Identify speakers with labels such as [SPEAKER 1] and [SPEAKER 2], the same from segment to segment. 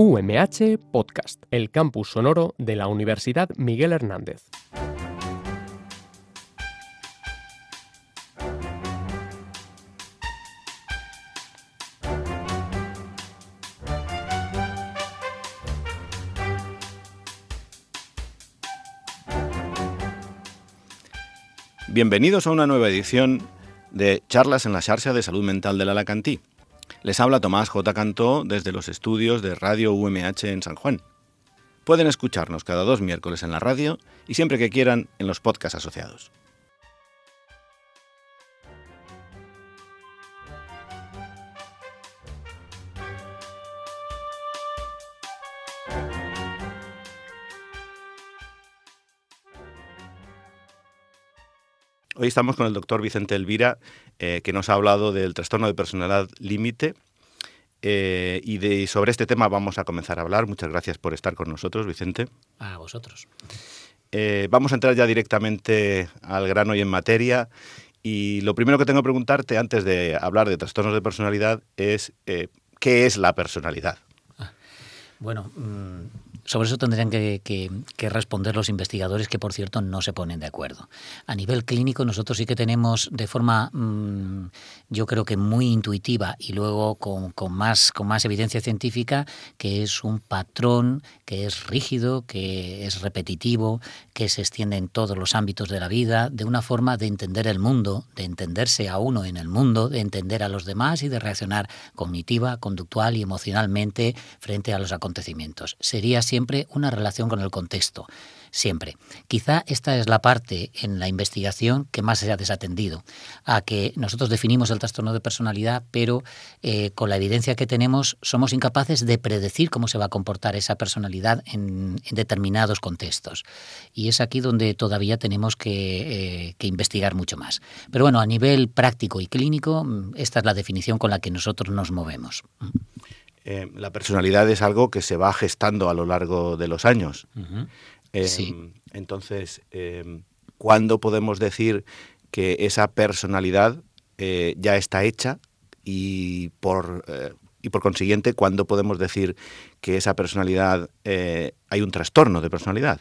[SPEAKER 1] UMH Podcast, el campus sonoro de la Universidad Miguel Hernández.
[SPEAKER 2] Bienvenidos a una nueva edición de Charlas en la Xarxa de Salud Mental del Alacantí. Les habla Tomás J. Cantó desde los estudios de Radio UMH en San Juan. Pueden escucharnos cada dos miércoles en la radio y siempre que quieran en los podcasts asociados. Hoy estamos con el doctor Vicente Elvira, eh, que nos ha hablado del trastorno de personalidad límite. Eh, y de, sobre este tema vamos a comenzar a hablar. Muchas gracias por estar con nosotros, Vicente.
[SPEAKER 3] A vosotros.
[SPEAKER 2] Eh, vamos a entrar ya directamente al grano y en materia. Y lo primero que tengo que preguntarte antes de hablar de trastornos de personalidad es ¿qué es la personalidad?
[SPEAKER 3] Bueno, mm, sobre eso tendrían que, responder los investigadores que, por cierto, no se ponen de acuerdo. A nivel clínico, nosotros sí que tenemos de forma, mm, yo creo que muy intuitiva y luego con, más, con más evidencia científica, que es un patrón que es rígido, que es repetitivo, que se extiende en todos los ámbitos de la vida, de una forma de entender el mundo, de entenderse a uno en el mundo, de entender a los demás y de reaccionar cognitiva, conductual y emocionalmente frente a los acontecimientos. Sería siempre una relación con el contexto, siempre. Quizá esta es la parte en la investigación que más se ha desatendido, a que nosotros definimos el trastorno de personalidad, pero eh, con la evidencia que tenemos somos incapaces de predecir cómo se va a comportar esa personalidad en, determinados contextos. Y es aquí donde todavía tenemos que, eh, que investigar mucho más. Pero bueno, a nivel práctico y clínico, esta es la definición con la que nosotros nos movemos.
[SPEAKER 2] Eh, la personalidad es algo que se va gestando a lo largo de los años.
[SPEAKER 3] Em,
[SPEAKER 2] entonces, em, ¿cuándo podemos decir que esa personalidad eh, ya está hecha y por, eh, y por consiguiente, ¿cuándo podemos decir que esa personalidad hay un trastorno de personalidad?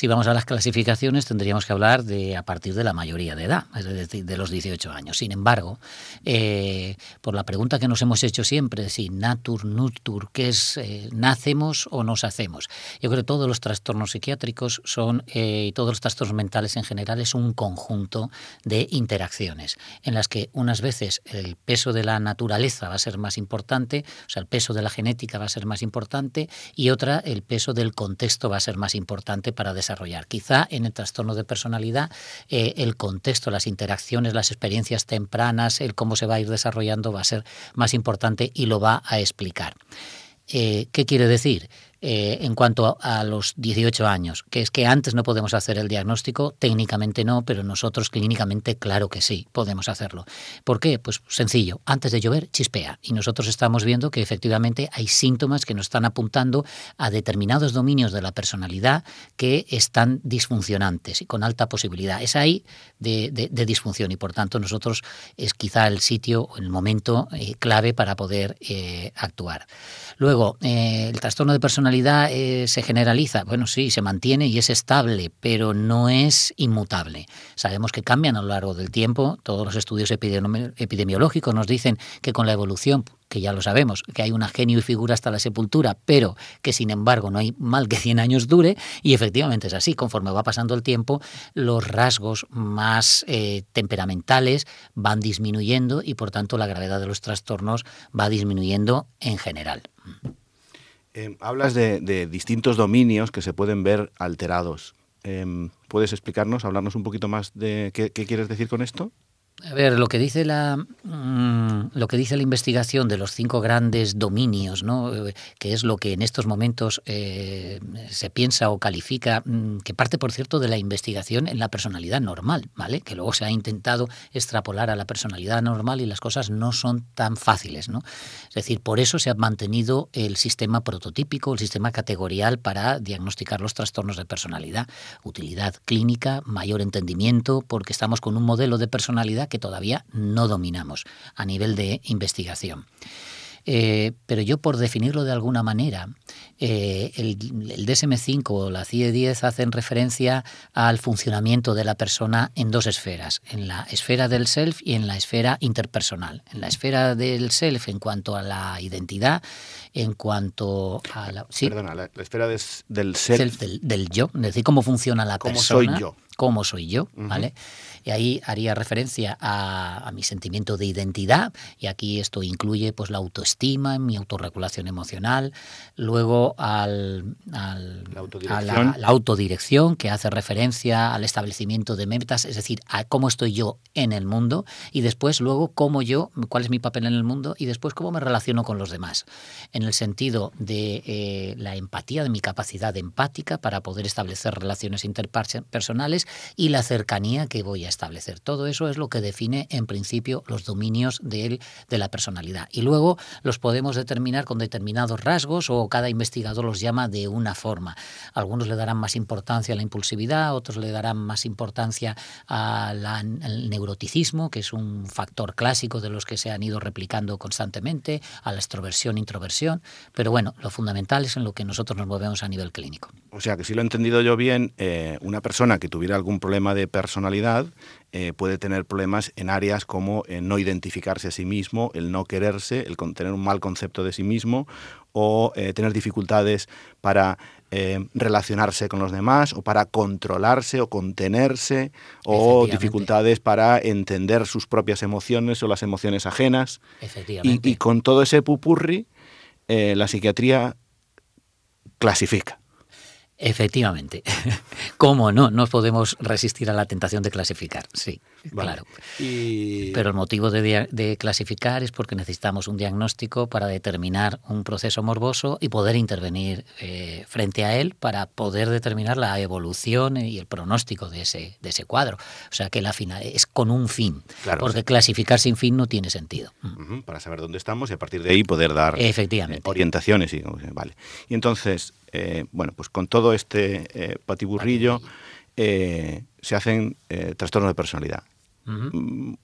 [SPEAKER 3] Si vamos a las clasificaciones, tendríamos que hablar de a partir de la mayoría de edad, es decir, de los 18 años. Sin embargo, eh, por la pregunta que nos hemos hecho siempre, si natur, nutur, ¿qué es eh, nacemos o nos hacemos? Yo creo que todos los trastornos psiquiátricos son, eh, y todos los trastornos mentales en general, es un conjunto de interacciones en las que unas veces el peso de la naturaleza va a ser más importante, o sea, el peso de la genética va a ser más importante, y otra, el peso del contexto va a ser más importante para desarrollar. Quizá en el trastorno de personalidad eh, el contexto, las interacciones, las experiencias tempranas, el cómo se va a ir desarrollando va a ser más importante y lo va a explicar. Eh, ¿Qué quiere decir? Eh, en cuanto a, los 18 años, que es que antes no podemos hacer el diagnóstico, técnicamente no, pero nosotros clínicamente claro que sí, podemos hacerlo. ¿Por qué? Pues sencillo, antes de llover chispea y nosotros estamos viendo que efectivamente hay síntomas que nos están apuntando a determinados dominios de la personalidad que están disfuncionantes y con alta posibilidad. Es ahí de, disfunción y por tanto nosotros es quizá el sitio o el momento eh, clave para poder eh, actuar. Luego, el trastorno de personalidad eh, se generaliza. Bueno, sí, se mantiene y es estable, pero no es inmutable. Sabemos que cambian a lo largo del tiempo. Todos los estudios epidemiológicos nos dicen que con la evolución que ya lo sabemos, que hay una genio y figura hasta la sepultura, pero que sin embargo no hay mal que 100 años dure, y efectivamente es así, conforme va pasando el tiempo, los rasgos más eh, temperamentales van disminuyendo y por tanto la gravedad de los trastornos va disminuyendo en general.
[SPEAKER 2] Em, hablas de, distintos dominios que se pueden ver alterados. Em, ¿Puedes explicarnos, hablarnos un poquito más de qué quieres decir con esto?
[SPEAKER 3] A ver, lo que dice la mm, lo que dice la investigación de los cinco grandes dominios, ¿no? que es lo que en estos momentos eh, se piensa o califica, mm, que parte, por cierto, de la investigación en la personalidad normal, ¿vale? Que luego se ha intentado extrapolar a la personalidad normal y las cosas no son tan fáciles, ¿no? Es decir, por eso se ha mantenido el sistema prototípico, el sistema categorial para diagnosticar los trastornos de personalidad, utilidad clínica, mayor entendimiento, porque estamos con un modelo de personalidad que todavía no dominamos a nivel de investigación. Eh, pero yo, por definirlo de alguna manera, eh, el, DSM-5 o la CIE-10 hacen referencia al funcionamiento de la persona en dos esferas, en la esfera del self y en la esfera interpersonal. En la esfera del self en cuanto a la identidad, en cuanto a la...
[SPEAKER 2] Perdona, la, esfera del self.
[SPEAKER 3] del, yo, es decir, cómo funciona la persona.
[SPEAKER 2] ¿Cómo soy yo?
[SPEAKER 3] cómo soy yo, ¿vale? Y ahí haría referencia a, mi sentimiento de identidad, y aquí esto incluye pues la autoestima, mi autorregulación emocional, luego al, al
[SPEAKER 2] la.
[SPEAKER 3] A la, autodirección, que hace referencia al establecimiento de metas, es decir, a cómo estoy yo en el mundo, y después luego cómo yo, cuál es mi papel en el mundo, y después cómo me relaciono con los demás, en el sentido de eh, la empatía, de mi capacidad empática para poder establecer relaciones interpersonales y la cercanía que voy a establecer. Todo eso es lo que define en principio los dominios de, de la personalidad. Y luego los podemos determinar con determinados rasgos o cada investigador los llama de una forma. Algunos le darán más importancia a la impulsividad, otros le darán más importancia al neuroticismo, que es un factor clásico de los que se han ido replicando constantemente, a la extroversión, introversión. Pero bueno, lo fundamental es en lo que nosotros nos movemos a nivel clínico.
[SPEAKER 2] O sea que si lo he entendido yo bien, eh, una persona que tuviera algún problema de personalidad eh, puede tener problemas en áreas como el no identificarse a sí mismo, el no quererse, el tener un mal concepto de sí mismo o eh, tener dificultades para relacionarse con los demás o para controlarse o contenerse o dificultades para entender sus propias emociones o las emociones ajenas. Y, y, con todo ese pupurri, la psiquiatría clasifica.
[SPEAKER 3] Efectivamente. ¿Cómo no? No podemos resistir a la tentación de clasificar, sí, claro. Pero el motivo de, clasificar es porque necesitamos un diagnóstico para determinar un proceso morboso y poder intervenir eh, frente a él para poder determinar la evolución y el pronóstico de ese, de ese cuadro. O sea que la final es con un fin, porque clasificar sin fin no tiene sentido.
[SPEAKER 2] para saber dónde estamos y a partir de ahí poder dar
[SPEAKER 3] Efectivamente.
[SPEAKER 2] orientaciones. Y, vale. y entonces, eh, bueno, pues con todo este eh, patiburrillo eh, se hacen trastornos de personalidad. Mm,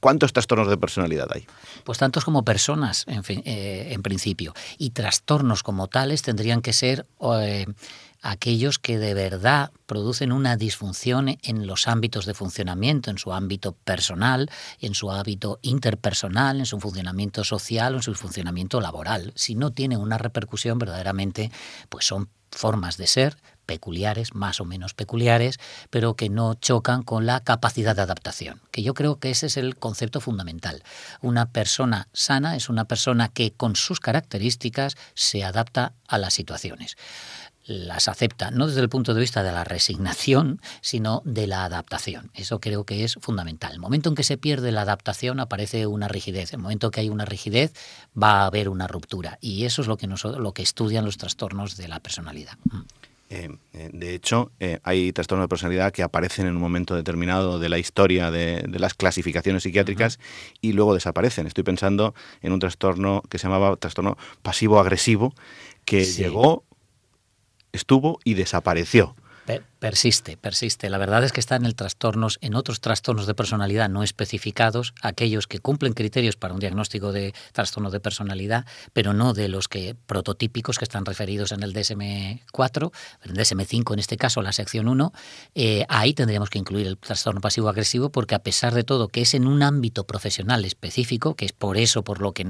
[SPEAKER 2] ¿Cuántos trastornos de personalidad hay?
[SPEAKER 3] Pues tantos como personas, en, en principio. Y trastornos como tales tendrían que ser aquellos que de verdad producen una disfunción en los ámbitos de funcionamiento, en su ámbito personal, en su hábito interpersonal, en su funcionamiento social o en su funcionamiento laboral. Si no tiene una repercusión verdaderamente, pues son formas de ser peculiares, más o menos peculiares, pero que no chocan con la capacidad de adaptación, que yo creo que ese es el concepto fundamental. Una persona sana es una persona que con sus características se adapta a las situaciones las acepta, no desde el punto de vista de la resignación, sino de la adaptación. Eso creo que es fundamental. El momento en que se pierde la adaptación aparece una rigidez. El momento en que hay una rigidez va a haber una ruptura. Y eso es lo que, lo que estudian los trastornos de la personalidad.
[SPEAKER 2] Eh, eh, de hecho, eh, hay trastornos de personalidad que aparecen en un momento determinado de la historia de, las clasificaciones psiquiátricas y luego desaparecen. Estoy pensando en un trastorno que se llamaba trastorno pasivo-agresivo, que llegó estuvo y desapareció.
[SPEAKER 3] Persiste, persiste. La verdad es que está en el trastornos, en otros trastornos de personalidad no especificados, aquellos que cumplen criterios para un diagnóstico de trastorno de personalidad, pero no de los que prototípicos que están referidos en el DSM-4, en el DSM-5 en este caso, la sección 1. Eh, ahí tendríamos que incluir el trastorno pasivo-agresivo porque a pesar de todo que es en un ámbito profesional específico, que es por eso por lo que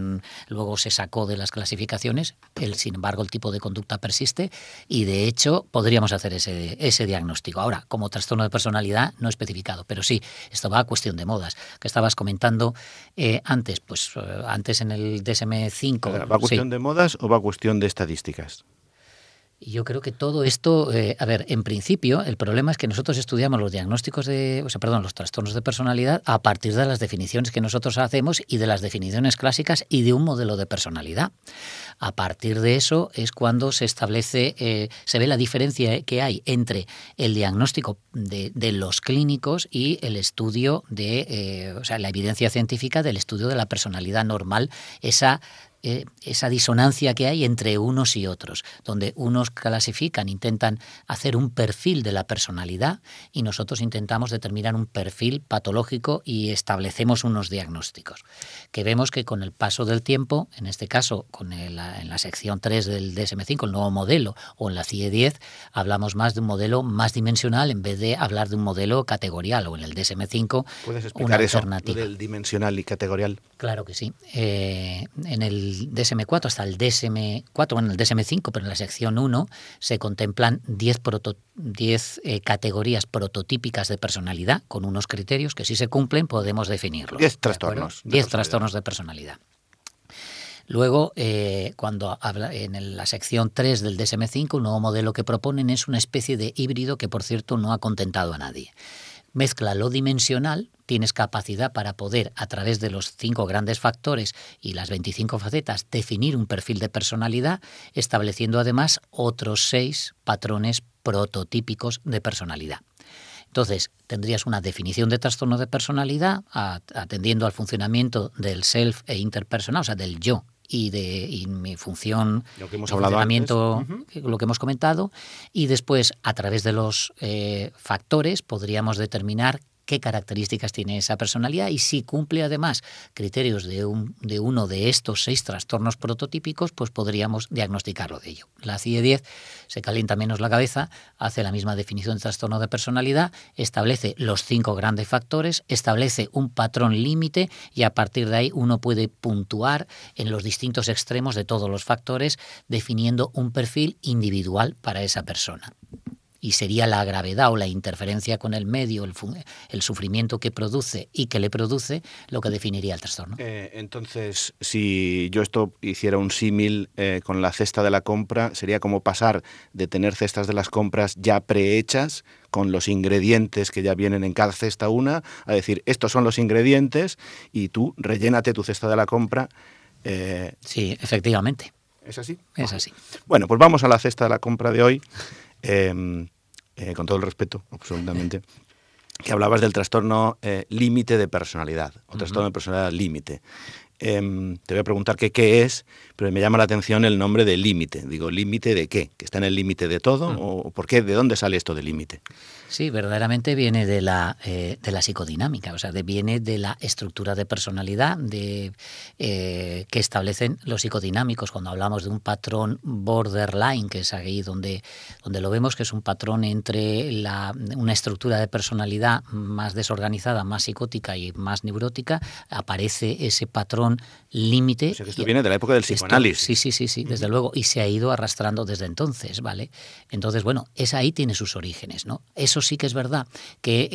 [SPEAKER 3] luego se sacó de las clasificaciones, el, sin embargo el tipo de conducta persiste y de hecho podríamos hacer ese, ese diagnóstico Ahora, como trastorno de personalidad no especificado, pero sí, esto va a cuestión de modas, que estabas comentando eh, antes, pues eh, antes en el DSM-5.
[SPEAKER 2] ¿Va a cuestión de modas o va a cuestión de estadísticas?
[SPEAKER 3] Yo creo que todo esto, eh, a ver, en principio el problema es que nosotros estudiamos los diagnósticos de, o sea, perdón, los trastornos de personalidad a partir de las definiciones que nosotros hacemos y de las definiciones clásicas y de un modelo de personalidad. A partir de eso es cuando se establece, eh, se ve la diferencia que hay entre el diagnóstico de, de los clínicos y el estudio de, eh, o sea, la evidencia científica del estudio de la personalidad normal, esa eh, esa disonancia que hay entre unos y otros, donde unos clasifican, intentan hacer un perfil de la personalidad y nosotros intentamos determinar un perfil patológico y establecemos unos diagnósticos. Que vemos que con el paso del tiempo, en este caso con en la sección 3 del DSM5, el nuevo modelo, o en la CIE 10, hablamos más de un modelo más dimensional en vez de hablar de un modelo categorial, o en el DSM5,
[SPEAKER 2] ¿Puedes explicar una eso, del dimensional y categorial?
[SPEAKER 3] Claro que sí. Eh, en el DSM4 hasta el DSM4, bueno, en el DSM5, pero en la sección 1 se contemplan 10, 10 eh, categorías prototípicas de personalidad con unos criterios que si se cumplen podemos definirlos.
[SPEAKER 2] 10 trastornos.
[SPEAKER 3] 10 trastornos de personalidad. Luego, eh, cuando habla en la sección 3 del DSM5, un nuevo modelo que proponen es una especie de híbrido que, por cierto, no ha contentado a nadie mezcla lo dimensional, tienes capacidad para poder, a través de los cinco grandes factores y las 25 facetas, definir un perfil de personalidad, estableciendo además otros seis patrones prototípicos de personalidad. Entonces, tendrías una definición de trastorno de personalidad atendiendo al funcionamiento del self e interpersonal, o sea, del yo y de mi función,
[SPEAKER 2] lo que hemos hablado
[SPEAKER 3] lo que hemos comentado, y después a través de los eh, factores podríamos determinar qué características tiene esa personalidad y si cumple además criterios de, un, de uno de estos seis trastornos prototípicos, pues podríamos diagnosticarlo de ello. La CIE-10 se calienta menos la cabeza, hace la misma definición de trastorno de personalidad, establece los cinco grandes factores, establece un patrón límite y a partir de ahí uno puede puntuar en los distintos extremos de todos los factores, definiendo un perfil individual para esa persona y sería la gravedad o la interferencia con el medio, el, el sufrimiento que produce y que le produce, lo que definiría el trastorno.
[SPEAKER 2] Eh, entonces, si yo esto hiciera un símil eh, con la cesta de la compra, sería como pasar de tener cestas de las compras ya prehechas, con los ingredientes que ya vienen en cada cesta una, a decir, estos son los ingredientes y tú rellénate tu cesta de la compra.
[SPEAKER 3] Eh, sí, efectivamente.
[SPEAKER 2] ¿Es así?
[SPEAKER 3] Es así.
[SPEAKER 2] Bueno, pues vamos a la cesta de la compra de hoy. Em, eh, con todo el respeto, absolutamente, que hablabas del trastorno eh, límite de personalidad, o trastorno de personalidad límite. Em, te voy a preguntar qué, qué es, pero me llama la atención el nombre de límite. Digo, ¿límite de qué? ¿Que está en el límite de todo? ¿O por qué? ¿De dónde sale esto de límite?
[SPEAKER 3] Sí, verdaderamente viene de la, eh, de la psicodinámica, o sea, de, viene de la estructura de personalidad de, eh, que establecen los psicodinámicos. Cuando hablamos de un patrón borderline, que es ahí donde, donde lo vemos, que es un patrón entre la, una estructura de personalidad más desorganizada, más psicótica y más neurótica, aparece ese patrón límite.
[SPEAKER 2] O sea, que esto viene de la época del psicoanálisis.
[SPEAKER 3] sí, sí, sí, sí, desde luego, y se ha ido arrastrando desde entonces, ¿vale? Entonces, bueno, es ahí tiene sus orígenes, ¿no? Eso sí que es verdad que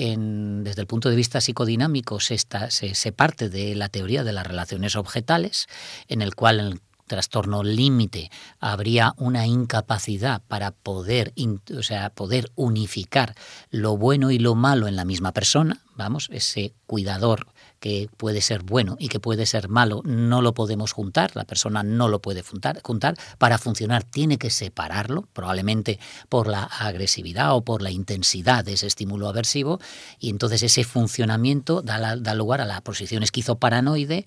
[SPEAKER 3] desde el punto de vista psicodinámico se, se, parte de la teoría de las relaciones objetales, en el cual el trastorno límite habría una incapacidad para poder, o sea, poder unificar lo bueno y lo malo en la misma persona, vamos, ese cuidador que puede ser bueno y que puede ser malo, no lo podemos juntar, la persona no lo puede juntar, juntar, para funcionar tiene que separarlo, probablemente por la agresividad o por la intensidad de ese estímulo aversivo, y entonces ese funcionamiento da, da lugar a la posición esquizoparanoide,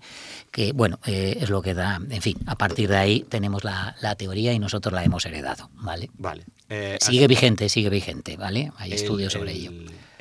[SPEAKER 3] que bueno, eh, es lo que da, en fin, a partir de ahí tenemos la, teoría y nosotros la hemos heredado, ¿vale?
[SPEAKER 2] Vale.
[SPEAKER 3] Eh, sigue vigente, sigue vigente, ¿vale? Hay estudios sobre ello.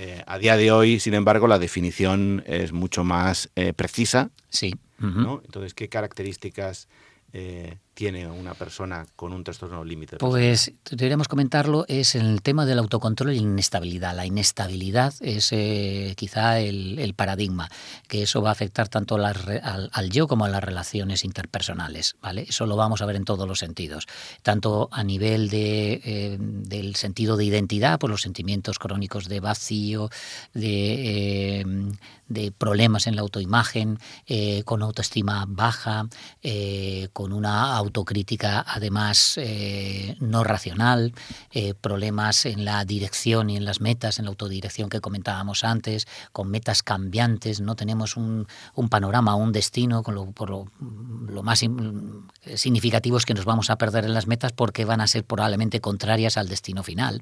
[SPEAKER 2] Eh, a día de hoy, sin embargo, la definición es mucho más eh, precisa.
[SPEAKER 3] Sí.
[SPEAKER 2] Entonces, ¿qué características eh, tiene una persona con un trastorno límite?
[SPEAKER 3] Pues deberíamos comentarlo, es el tema del autocontrol y la inestabilidad. La inestabilidad es eh, quizá el, paradigma, que eso va a afectar tanto al, yo como a las relaciones interpersonales. ¿vale? Eso lo vamos a ver en todos los sentidos, tanto a nivel de, eh, del sentido de identidad, por los sentimientos crónicos de vacío, de, de problemas en la autoimagen, con autoestima baja, con una autocrítica además eh, no racional, eh, problemas en la dirección y en las metas, en la autodirección que comentábamos antes, con metas cambiantes, no tenemos un, panorama, un destino, con lo, por lo, más significativo es que nos vamos a perder en las metas porque van a ser probablemente contrarias al destino final.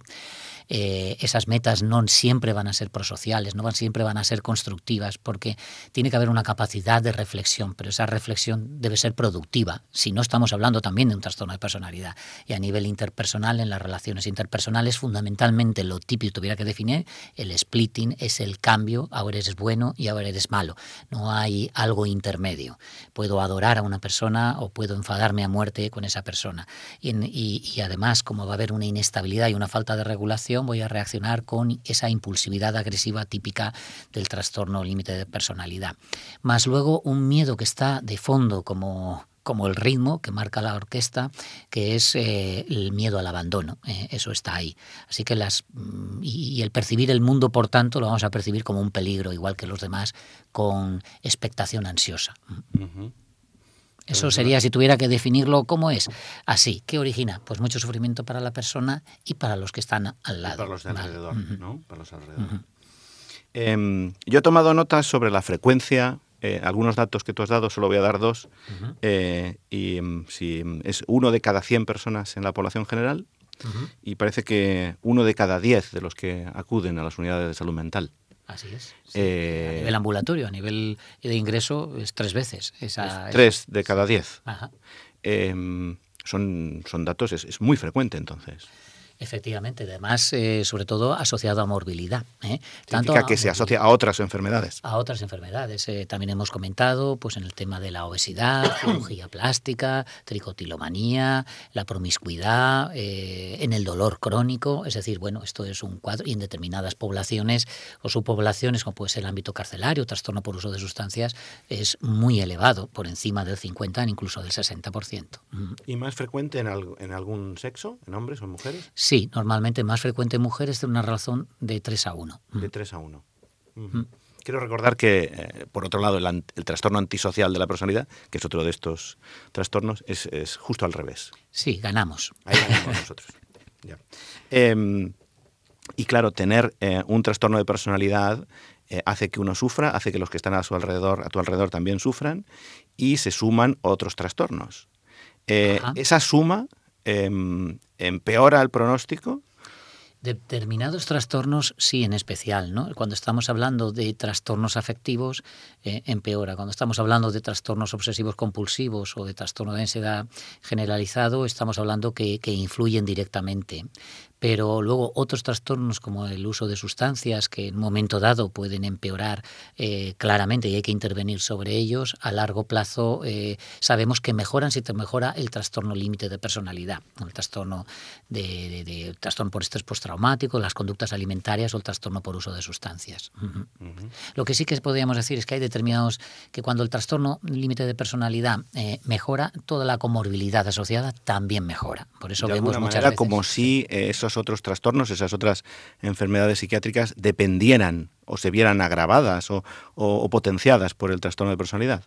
[SPEAKER 3] Eh, esas metas no siempre van a ser prosociales, no van, siempre van a ser constructivas, porque tiene que haber una capacidad de reflexión, pero esa reflexión debe ser productiva, si no estamos hablando también de un trastorno de personalidad. Y a nivel interpersonal, en las relaciones interpersonales, fundamentalmente lo típico tuviera que definir, el splitting es el cambio, ahora eres bueno y ahora eres malo. No hay algo intermedio. Puedo adorar a una persona o puedo enfadarme a muerte con esa persona. Y, además, como va a haber una inestabilidad y una falta de regulación, voy a reaccionar con esa impulsividad agresiva típica del trastorno límite de personalidad. Más luego un miedo que está de fondo como como el ritmo que marca la orquesta, que es eh, el miedo al abandono. Eh, eso está ahí. Así que las y, el percibir el mundo, por tanto, lo vamos a percibir como un peligro, igual que los demás, con expectación ansiosa. Eso sería, si tuviera que definirlo, ¿cómo es? Así. ¿Qué origina? Pues mucho sufrimiento para la persona y para los que están al lado.
[SPEAKER 2] para los de alrededor, ¿no? Para los alrededor. Em, yo he tomado notas sobre la frecuencia eh, algunos datos que tú has dado, solo voy a dar dos, eh, y mm, si es uno de cada 100 personas en la población general, y parece que uno de cada 10 de los que acuden a las unidades de salud mental.
[SPEAKER 3] Así es. Eh, a nivel ambulatorio, a nivel de ingreso, es tres veces.
[SPEAKER 2] Esa, tres de cada diez. Em, son, son datos, es, es muy frecuente entonces.
[SPEAKER 3] Efectivamente, además, eh, sobre todo asociado a morbilidad.
[SPEAKER 2] ¿eh? Tanto que se asocia a otras enfermedades.
[SPEAKER 3] A otras enfermedades. Eh, también hemos comentado pues, en el tema de la obesidad, cirugía plástica, tricotilomanía, la promiscuidad, eh, en el dolor crónico. Es decir, bueno, esto es un cuadro y en determinadas poblaciones o subpoblaciones, como puede ser el ámbito carcelario, trastorno por uso de sustancias, es muy elevado, por encima del 50, incluso del 60%.
[SPEAKER 2] ¿Y más frecuente en, en algún sexo, en hombres o en mujeres?
[SPEAKER 3] Sí, normalmente más frecuente en mujeres de una razón de 3 a 1.
[SPEAKER 2] De 3 a 1. Mm. Quiero recordar que, eh, por otro lado, el, trastorno antisocial de la personalidad, que es otro de estos trastornos, es, justo al revés.
[SPEAKER 3] Sí, ganamos.
[SPEAKER 2] Ahí ganamos nosotros. Em, y claro, tener eh, un trastorno de personalidad eh, hace que uno sufra, hace que los que están a su alrededor, a tu alrededor también sufran, y se suman otros trastornos. esa suma empeora el pronóstico?
[SPEAKER 3] Determinados trastornos sí, en especial, ¿no? Cuando estamos hablando de trastornos afectivos, eh, empeora. Cuando estamos hablando de trastornos obsesivos compulsivos o de trastorno de ansiedad generalizado, estamos hablando que, que influyen directamente pero luego otros trastornos como el uso de sustancias que en un momento dado pueden empeorar eh, claramente y hay que intervenir sobre ellos, a largo plazo eh, sabemos que mejoran si te mejora el trastorno límite de personalidad, el trastorno de, trastorno por estrés postraumático, las conductas alimentarias o el trastorno por uso de sustancias. Lo que sí que podríamos decir es que hay determinados que cuando el trastorno límite de personalidad eh, mejora, toda la comorbilidad asociada también mejora. Por eso vemos muchas veces,
[SPEAKER 2] como si eso otros trastornos, esas otras enfermedades psiquiátricas dependieran o se vieran agravadas o, potenciadas por el trastorno de personalidad.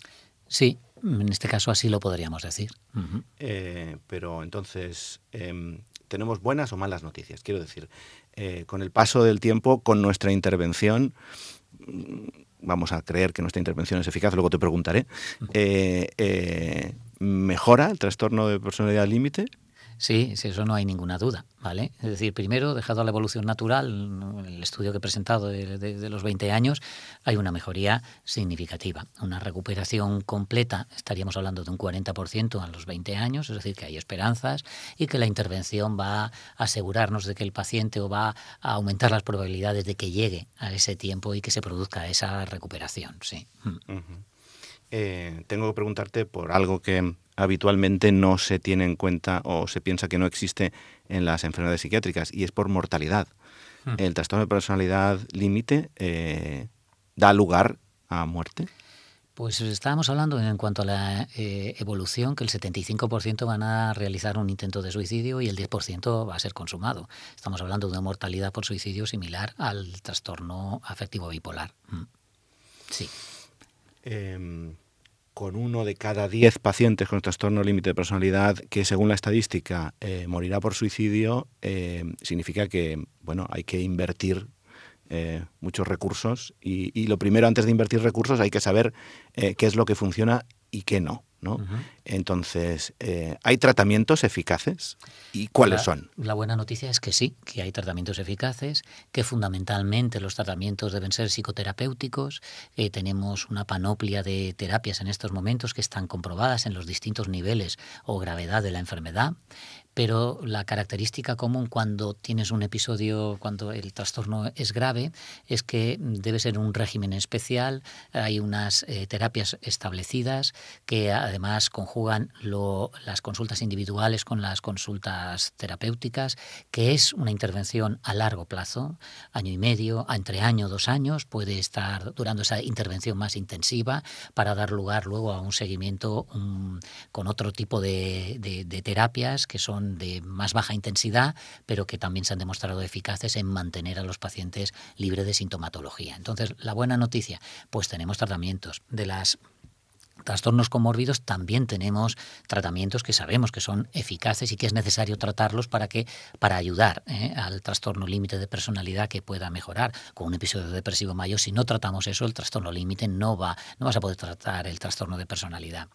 [SPEAKER 3] Sí, en este caso así lo podríamos decir.
[SPEAKER 2] Eh, pero entonces, em, ¿tenemos buenas o malas noticias? Quiero decir, eh, con el paso del tiempo, con nuestra intervención, mm, vamos a creer que nuestra intervención es eficaz, luego te preguntaré, eh, ¿mejora el trastorno de personalidad límite?
[SPEAKER 3] Sí, eso no hay ninguna duda, ¿vale? Es decir, primero, dejado a la evolución natural, el estudio que he presentado de, los 20 años, hay una mejoría significativa. Una recuperación completa, estaríamos hablando de un 40% a los 20 años, es decir, que hay esperanzas y que la intervención va a asegurarnos de que el paciente o va a aumentar las probabilidades de que llegue a ese tiempo y que se produzca esa recuperación, sí.
[SPEAKER 2] Eh, tengo que preguntarte por algo que habitualmente no se tiene en cuenta o se piensa que no existe en las enfermedades psiquiátricas y es por mortalidad. Hmm. ¿El trastorno de personalidad límite eh, da lugar a muerte?
[SPEAKER 3] Pues estábamos hablando en cuanto a la eh, evolución que el 75% van a realizar un intento de suicidio y el 10% va a ser consumado. Estamos hablando de una mortalidad por suicidio similar al trastorno afectivo bipolar. Hmm. Sí.
[SPEAKER 2] Em, con uno de cada diez pacientes con trastorno límite de personalidad que según la estadística eh, morirá por suicidio, eh, significa que bueno, hay que invertir eh, muchos recursos y, lo primero antes de invertir recursos hay que saber qué es lo que funciona y qué no. ¿No? Entonces, eh, ¿hay tratamientos eficaces? ¿Y cuáles son?
[SPEAKER 3] La buena noticia es que sí, que hay tratamientos eficaces, que fundamentalmente los tratamientos deben ser psicoterapéuticos. Eh, tenemos una panoplia de terapias en estos momentos que están comprobadas en los distintos niveles o gravedad de la enfermedad pero la característica común cuando tienes un episodio, cuando el trastorno es grave, es que debe ser un régimen especial, hay unas eh, terapias establecidas que además conjugan las consultas individuales con las consultas terapéuticas, que es una intervención a largo plazo, año y medio, entre año dos años, puede estar durando esa intervención más intensiva para dar lugar luego a un seguimiento con otro tipo de terapias que son de más baja intensidad, pero que también se han demostrado eficaces en mantener a los pacientes libres de sintomatología. Entonces, la buena noticia, pues tenemos tratamientos de las trastornos comórbidos también tenemos tratamientos que sabemos que son eficaces y que es necesario tratarlos para que para ayudar ¿eh? al trastorno límite de personalidad que pueda mejorar con un episodio depresivo mayor si no tratamos eso el trastorno límite no va no vas a poder tratar el trastorno de personalidad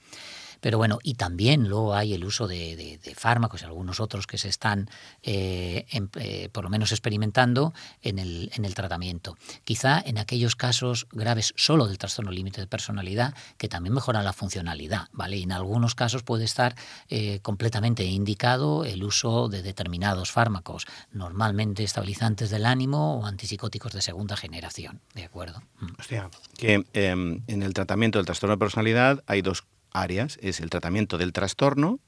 [SPEAKER 3] pero bueno, y también luego hay el uso de, fármacos y algunos otros que se están eh, eh, por lo menos experimentando en el, en el tratamiento. Quizá en aquellos casos graves solo del trastorno límite de personalidad que también mejoran la funcionalidad, ¿vale? Y en algunos casos puede estar eh, completamente indicado el uso de determinados fármacos, normalmente estabilizantes del ánimo o antipsicóticos de segunda generación, ¿de acuerdo?
[SPEAKER 2] Mm. O sea, que em, en el tratamiento del trastorno de personalidad hay dos áreas. Es el tratamiento del trastorno,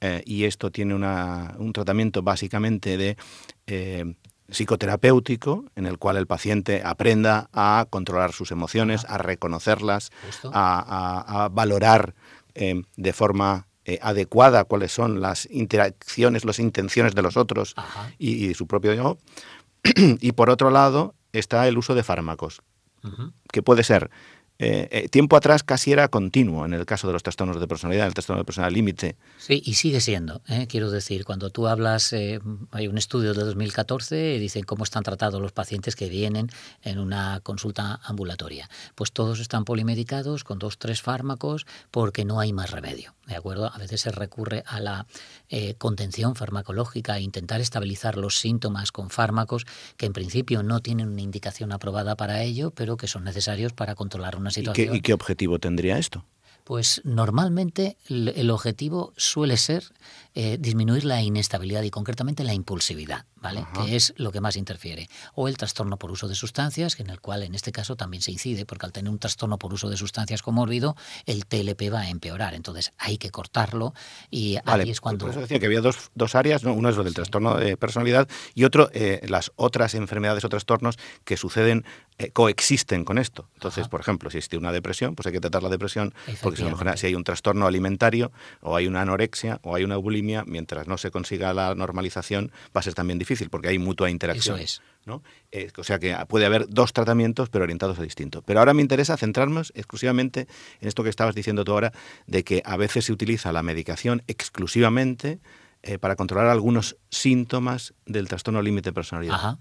[SPEAKER 2] eh, y esto tiene un tratamiento básicamente de eh, psicoterapéutico, en el cual el paciente aprenda a controlar sus emociones, a reconocerlas, a, valorar eh, de forma adecuada cuáles son las interacciones, las intenciones de los otros y, su propio yo. y por otro lado está el uso de fármacos, que puede ser eh, eh, tiempo atrás casi era continuo en el caso de los trastornos de personalidad, el trastorno de personalidad límite.
[SPEAKER 3] Sí, y sigue siendo. ¿eh? quiero decir, cuando tú hablas, hay un estudio de 2014, dicen cómo están tratados los pacientes que vienen en una consulta ambulatoria. Pues todos están polimedicados con dos, tres fármacos porque no hay más remedio. ¿De acuerdo? A veces se recurre a la contención farmacológica e intentar estabilizar los síntomas con fármacos que en principio no tienen una indicación aprobada para ello, pero que son necesarios para controlar una
[SPEAKER 2] ¿Y qué, objetivo tendría esto?
[SPEAKER 3] Pues normalmente el objetivo suele ser eh, disminuir la inestabilidad y concretamente la impulsividad, ¿vale? Que es lo que más interfiere. O el trastorno por uso de sustancias, en el cual en este caso también se incide, porque al tener un trastorno por uso de sustancias comórbido, el TLP va a empeorar. Entonces hay que cortarlo y ahí es cuando.
[SPEAKER 2] Por eso decía que había dos, dos áreas, ¿no? uno es lo del trastorno de personalidad y otro eh, las otras enfermedades o trastornos que suceden eh, coexisten con esto. Entonces, por ejemplo, si existe una depresión, pues hay que tratar la depresión, porque si, hay un trastorno alimentario, o hay una anorexia, o hay una bulimia, mientras no se consiga la normalización, va a ser también difícil, porque hay mutua interacción.
[SPEAKER 3] Eso es.
[SPEAKER 2] ¿no? Eh, o sea que puede haber dos tratamientos, pero orientados a distinto. Pero ahora me interesa centrarnos exclusivamente en esto que estabas diciendo tú ahora, de que a veces se utiliza la medicación exclusivamente eh, para controlar algunos síntomas del trastorno límite de personalidad. Ajá.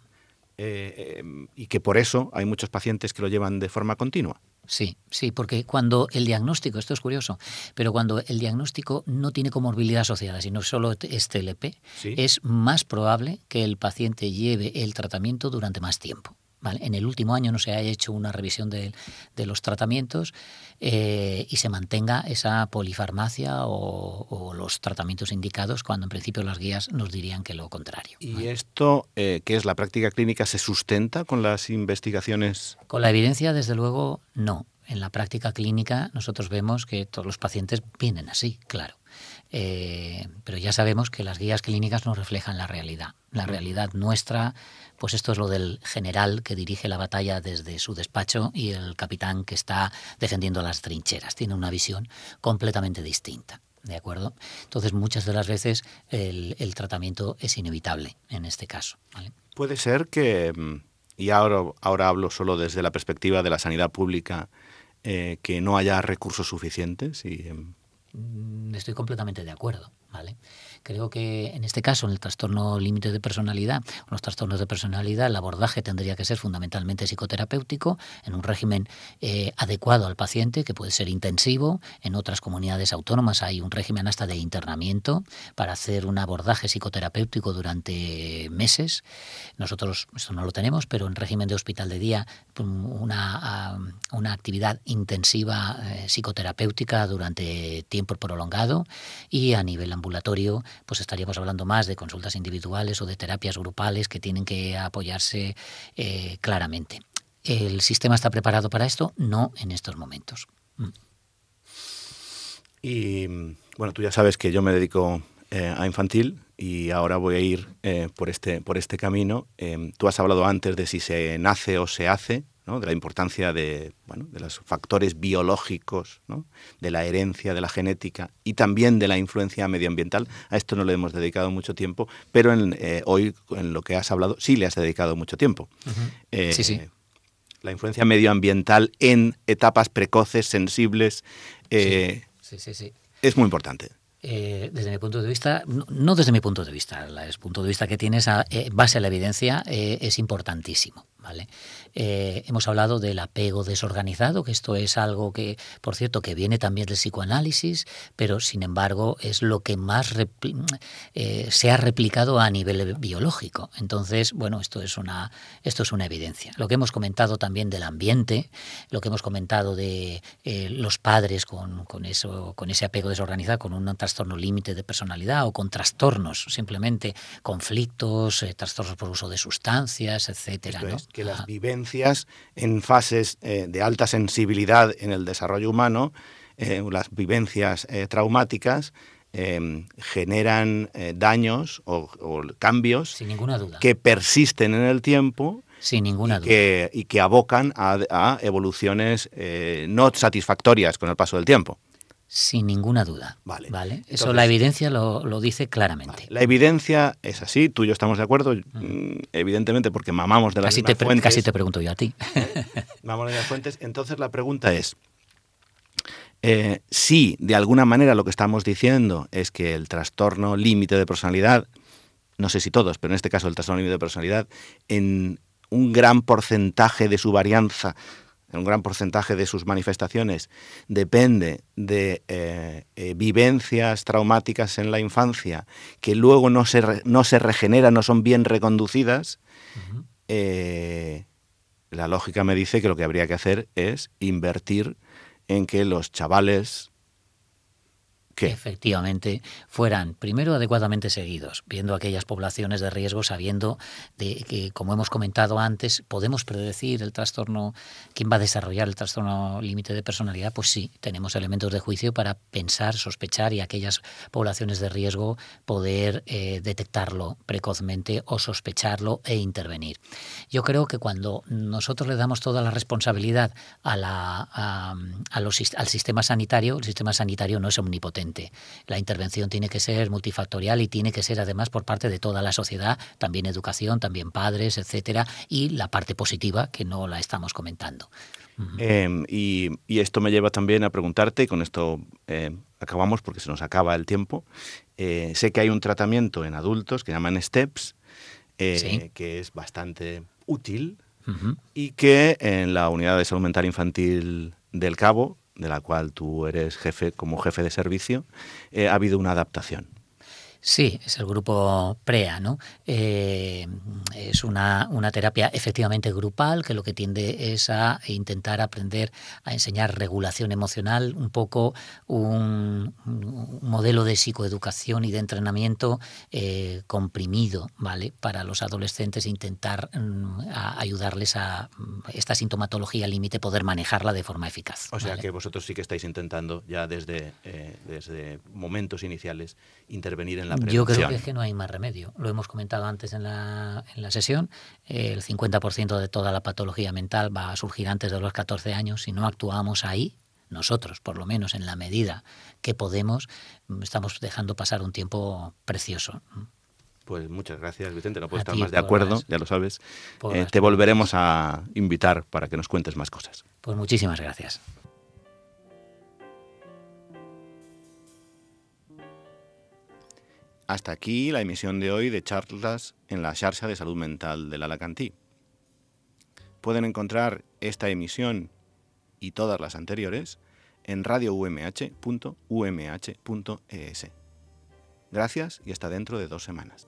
[SPEAKER 2] Eh, em, y que por eso hay muchos pacientes que lo llevan de forma continua.
[SPEAKER 3] Sí, sí, porque cuando el diagnóstico, esto es curioso, pero cuando el diagnóstico no tiene comorbilidad asociada, sino solo es TLP, es más probable que el paciente lleve el tratamiento durante más tiempo. En el último año no se ha hecho una revisión de, los tratamientos eh, y se mantenga esa polifarmacia o, los tratamientos indicados cuando en principio las guías nos dirían que lo contrario.
[SPEAKER 2] ¿Y esto, eh, que es la práctica clínica, se sustenta con las investigaciones?
[SPEAKER 3] Con la evidencia, desde luego, no. En la práctica clínica nosotros vemos que todos los pacientes vienen así, claro. Eh, pero ya sabemos que las guías clínicas no reflejan la realidad. La realidad nuestra pues esto es lo del general que dirige la batalla desde su despacho y el capitán que está defendiendo las trincheras. Tiene una visión completamente distinta. ¿De acuerdo? Entonces, muchas de las veces el, tratamiento es inevitable en este caso.
[SPEAKER 2] Puede ser que, mm, y ahora, ahora hablo solo desde la perspectiva de la sanidad pública, eh, que no haya recursos suficientes. Y,
[SPEAKER 3] em, mm, Estoy completamente de acuerdo. ¿vale? Creo que en este caso, en el trastorno límite de personalidad, los trastornos de personalidad, el abordaje tendría que ser fundamentalmente psicoterapéutico, en un régimen eh, adecuado al paciente, que puede ser intensivo. En otras comunidades autónomas hay un régimen hasta de internamiento para hacer un abordaje psicoterapéutico durante meses. Nosotros esto no lo tenemos, pero en régimen de hospital de día, una, una actividad intensiva eh, psicoterapéutica durante tiempo prolongado y a nivel ambulatorio pues estaríamos hablando más de consultas individuales o de terapias grupales que tienen que apoyarse eh, claramente. ¿El sistema está preparado para esto? No en estos momentos. Mm.
[SPEAKER 2] Y bueno, tú ya sabes que yo me dedico eh, a infantil y ahora voy a ir eh, por, este, por este camino. tú has hablado antes de si se nace o se hace de la importancia de, bueno, de los factores biológicos, de la herencia, de la genética y también de la influencia medioambiental. A esto no le hemos dedicado mucho tiempo, pero en, eh, hoy en lo que has hablado sí le has dedicado mucho tiempo.
[SPEAKER 3] Eh, sí, sí.
[SPEAKER 2] La influencia medioambiental en etapas precoces, sensibles, eh, es muy importante.
[SPEAKER 3] desde mi punto de vista, no, desde mi punto de vista, el punto de vista que tienes a, base a la evidencia es importantísimo. ¿vale? Eh, hemos hablado del apego desorganizado, que esto es algo que, por cierto, que viene también del psicoanálisis, pero sin embargo es lo que más eh, se ha replicado a nivel biológico. Entonces, bueno, esto es una esto es una evidencia. Lo que hemos comentado también del ambiente, lo que hemos comentado de eh, los padres con, con, eso, con ese apego desorganizado, con un trastorno límite de personalidad o con trastornos, simplemente conflictos, trastornos por uso de sustancias, etcétera.
[SPEAKER 2] que las vivencias en fases eh, de alta sensibilidad en el desarrollo humano, eh, las vivencias eh, traumáticas, generan daños o, cambios que persisten en el tiempo
[SPEAKER 3] sin ninguna
[SPEAKER 2] Que, y que abocan a, evoluciones no satisfactorias con el paso del tiempo.
[SPEAKER 3] Sin ninguna duda. Vale. ¿vale? Eso la evidencia lo, dice claramente.
[SPEAKER 2] La evidencia es así, tú y yo estamos de acuerdo, mm, evidentemente porque mamamos de las
[SPEAKER 3] casi
[SPEAKER 2] te fuentes.
[SPEAKER 3] Casi te pregunto yo a ti.
[SPEAKER 2] mamamos de las fuentes. Entonces la pregunta es, eh, si de alguna manera lo que estamos diciendo es que el trastorno límite de personalidad, no sé si todos, pero en este caso el trastorno límite de personalidad, en un gran porcentaje de su varianza un gran porcentaje de sus manifestaciones depende de eh, eh, vivencias traumáticas en la infancia que luego no se, no se regeneran, no son bien reconducidas, eh, la lógica me dice que lo que habría que hacer es invertir en que los chavales
[SPEAKER 3] que efectivamente fueran primero adecuadamente seguidos, viendo aquellas poblaciones de riesgo, sabiendo de que, como hemos comentado antes, podemos predecir el trastorno, quién va a desarrollar el trastorno límite de personalidad, pues sí, tenemos elementos de juicio para pensar, sospechar y aquellas poblaciones de riesgo poder eh, detectarlo precozmente o sospecharlo e intervenir. Yo creo que cuando nosotros le damos toda la responsabilidad a la, al sistema sanitario, el sistema sanitario no es omnipotente la intervención tiene que ser multifactorial y tiene que ser además por parte de toda la sociedad, también educación, también padres, etcétera, y la parte positiva que no la estamos comentando.
[SPEAKER 2] Em, y, esto me lleva también a preguntarte, y con esto eh, acabamos porque se nos acaba el tiempo. Eh, sé que hay un tratamiento en adultos que llaman STEPS, eh, que es bastante útil y que en la unidad de salud mental infantil del Cabo de la cual tú eres jefe como jefe de servicio, eh, ha habido una adaptación.
[SPEAKER 3] Sí, es el grupo PREA, ¿no? Eh, es una, una, terapia efectivamente grupal que lo que tiende es a intentar aprender a enseñar regulación emocional, un poco un, modelo de psicoeducación y de entrenamiento eh, comprimido, ¿vale? Para los adolescentes intentar mm, ayudarles a mm, esta sintomatología límite poder manejarla de forma eficaz.
[SPEAKER 2] O sea que vosotros sí que estáis intentando ya desde, eh, desde momentos iniciales intervenir en la
[SPEAKER 3] yo creo que es que no hay más remedio. Lo hemos comentado antes en la, en la sesión. El 50% de toda la patología mental va a surgir antes de los 14 años. Si no actuamos ahí, nosotros, por lo menos en la medida que podemos, estamos dejando pasar un tiempo precioso.
[SPEAKER 2] Pues muchas gracias, Vicente. No puedo estar más de acuerdo, ya lo sabes. Eh, te volveremos a invitar para que nos cuentes más cosas.
[SPEAKER 3] Pues muchísimas gracias.
[SPEAKER 2] Hasta aquí la emisión de hoy de charlas en la Xarxa de Salud Mental del Alacantí. Pueden encontrar esta emisión y todas las anteriores en radioumh.umh.es. Gracias y hasta dentro de dos semanas.